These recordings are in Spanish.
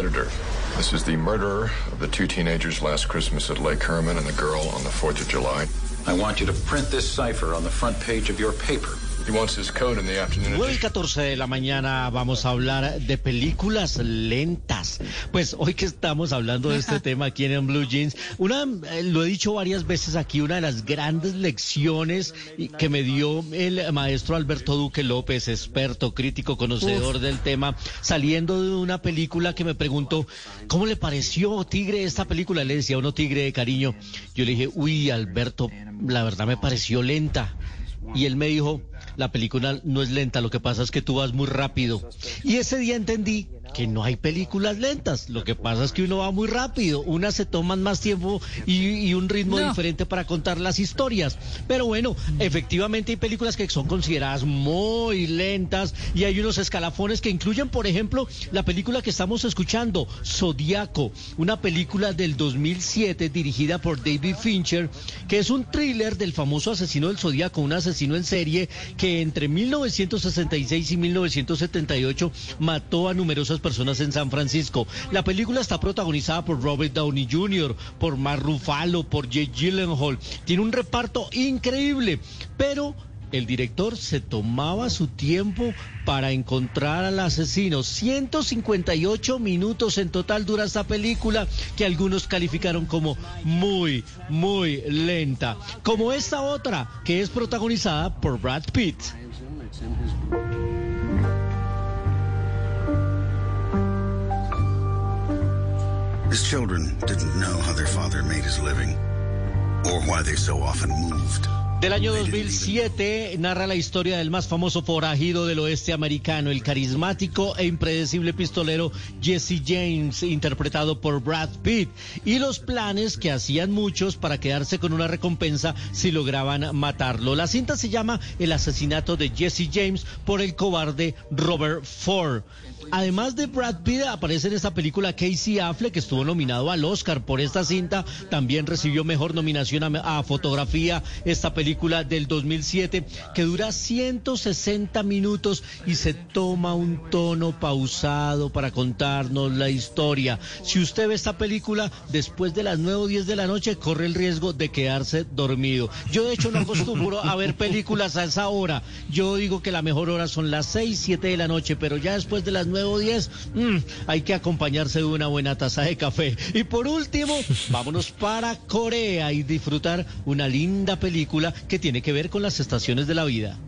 Editor, this is the murderer of the two teenagers last Christmas at Lake Herman and the girl on the 4th of July. I want you to print this cipher on the front page of your paper. He wants his code in the afternoon. 9 y 14 de la mañana vamos a hablar de películas lentas. Pues hoy que estamos hablando de este tema aquí en Blue Jeans, una, eh, lo he dicho varias veces aquí, una de las grandes lecciones que me dio el maestro Alberto Duque López, experto, crítico, conocedor del tema, saliendo de una película que me preguntó, ¿cómo le pareció Tigre esta película? Le decía uno Tigre de cariño. Yo le dije, uy, Alberto, la verdad me pareció lenta. Y él me dijo, la película no es lenta, lo que pasa es que tú vas muy rápido. Y ese día entendí que no hay películas lentas, lo que pasa es que uno va muy rápido, unas se toman más tiempo y, y un ritmo No. diferente para contar las historias. Pero bueno, efectivamente hay películas que son consideradas muy lentas y hay unos escalafones que incluyen, por ejemplo, la película que estamos escuchando, Zodíaco, una película del 2007 dirigida por David Fincher, que es un thriller del famoso asesino del Zodíaco, un asesino en serie que entre 1966 y 1978 mató a numerosas personas en San Francisco. La película está protagonizada por Robert Downey Jr., por Mark Ruffalo, por Jake Gyllenhaal. Tiene un reparto increíble, pero el director se tomaba su tiempo para encontrar al asesino. 158 minutos en total dura esta película que algunos calificaron como muy, muy lenta. Como esta otra que es protagonizada por Brad Pitt. His children didn't know how their father made his living or why they so often moved. Del año 2007 narra la historia del más famoso forajido del oeste americano, el carismático e impredecible pistolero Jesse James, interpretado por Brad Pitt, y los planes que hacían muchos para quedarse con una recompensa si lograban matarlo. La cinta se llama El asesinato de Jesse James por el cobarde Robert Ford. Además de Brad Pitt, aparece en esta película Casey Affleck, que estuvo nominado al Oscar por esta cinta. También recibió mejor nominación a, a fotografía esta película del 2007, que dura 160 minutos y se toma un tono pausado para contarnos la historia. Si usted ve esta película después de las 9 o 10 de la noche, corre el riesgo de quedarse dormido. Yo, de hecho, no acostumbro a ver películas a esa hora. Yo digo que la mejor hora son las 6, 7 de la noche, pero ya después de las 9 o 10, mm, hay que acompañarse de una buena taza de café. Y por último, vámonos para Corea y disfrutar una linda película que tiene que ver con las estaciones de la vida.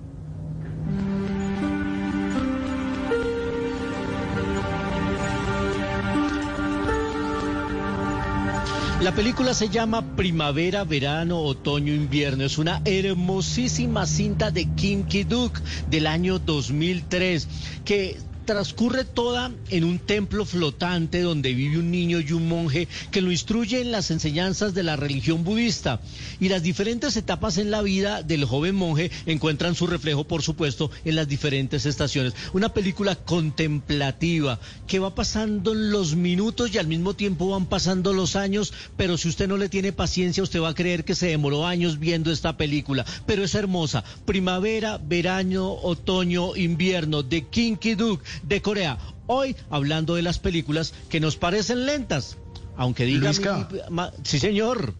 La película se llama Primavera, Verano, Otoño, Invierno. Es una hermosísima cinta de Kim Ki-duk del año 2003 que transcurre toda en un templo flotante donde vive un niño y un monje que lo instruye en las enseñanzas de la religión budista. Y las diferentes etapas en la vida del joven monje encuentran su reflejo, por supuesto, en las diferentes estaciones. Una película contemplativa que va pasando los minutos y al mismo tiempo van pasando los años, pero si usted no le tiene paciencia, usted va a creer que se demoró años viendo esta película. Pero es hermosa. Primavera, verano, otoño, invierno, de Kim Ki-duk de Corea. Hoy hablando de las películas que nos parecen lentas. Aunque diga... Luisca. mi- ma- sí, señor.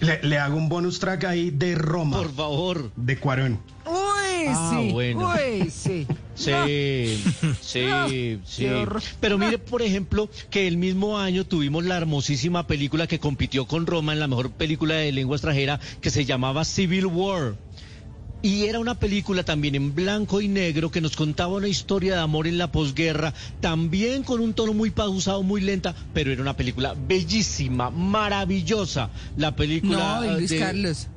Le, le hago un bonus track ahí de Roma, Por favor. de Cuarón. Uy, Ah, sí. bueno. Uy, sí. Sí, sí, sí. Pero mire, por ejemplo, que el mismo año tuvimos la hermosísima película que compitió con Roma en la mejor película de lengua extranjera que se llamaba Civil War. Y era una película también en blanco y negro que nos contaba una historia de amor en la posguerra, también con un tono muy pausado, muy lenta, pero era una película bellísima, maravillosa. La película No, Luis de- Carlos.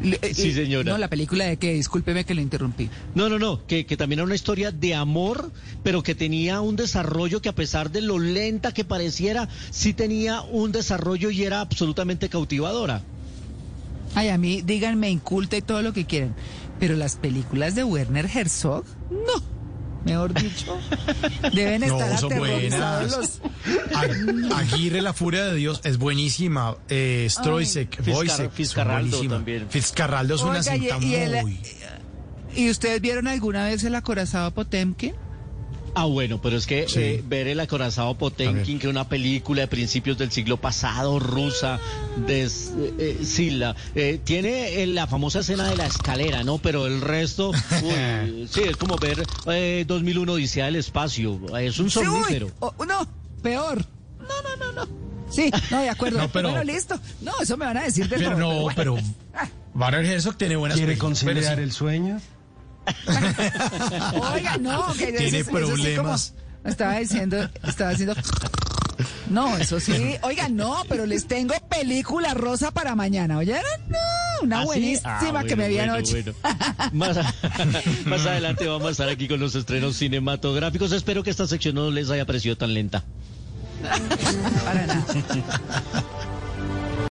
Eh, Sí, eh, señora. No, la película de que, discúlpeme que lo interrumpí. No, no, no, que, que también era una historia de amor, pero que tenía un desarrollo que a pesar de lo lenta que pareciera, sí tenía un desarrollo y era absolutamente cautivadora. Ay, a mí, díganme inculta y todo lo que quieran. Pero las películas de Werner Herzog, no. Mejor dicho, deben No, estar son aterrorizados buenas. los... Ag- Aguirre, la furia de Dios, es buenísima. Eh, Stroisek, son Fitzcarraldo también. Fitzcarraldo es una Oiga, cinta y muy... ¿Y ustedes vieron alguna vez el acorazado Potemkin? Ah, bueno, pero es que Sí. eh, ver el acorazado Potemkin, que es una película de principios del siglo pasado, rusa, de, eh, eh, sí, la, eh, tiene eh, la famosa escena de la escalera, ¿no? Pero el resto, uy, sí, es como ver eh, 2001 Odisea del Espacio, es un Sí, somnífero. o- no, peor. No, no, no, no. Sí, no, de acuerdo. No, pero- Bueno, listo. No, eso me van a decir de Pero todo, no, bueno. pero... Warner Herzog tiene buenas ¿Quiere películas, pero conciliar sí. el sueño? Oiga, no, que Tiene eso- eso sí problemas. como estaba diciendo, estaba diciendo. No, eso sí. Oiga, no, pero les tengo película rosa para mañana. ¿Oyeron? No, una ¿Ah, sí? buenísima Ah, que me vi bueno, anoche. bueno. Más, a- más adelante vamos a estar aquí con los estrenos cinematográficos. Espero que esta sección no les haya parecido tan lenta. Para nada.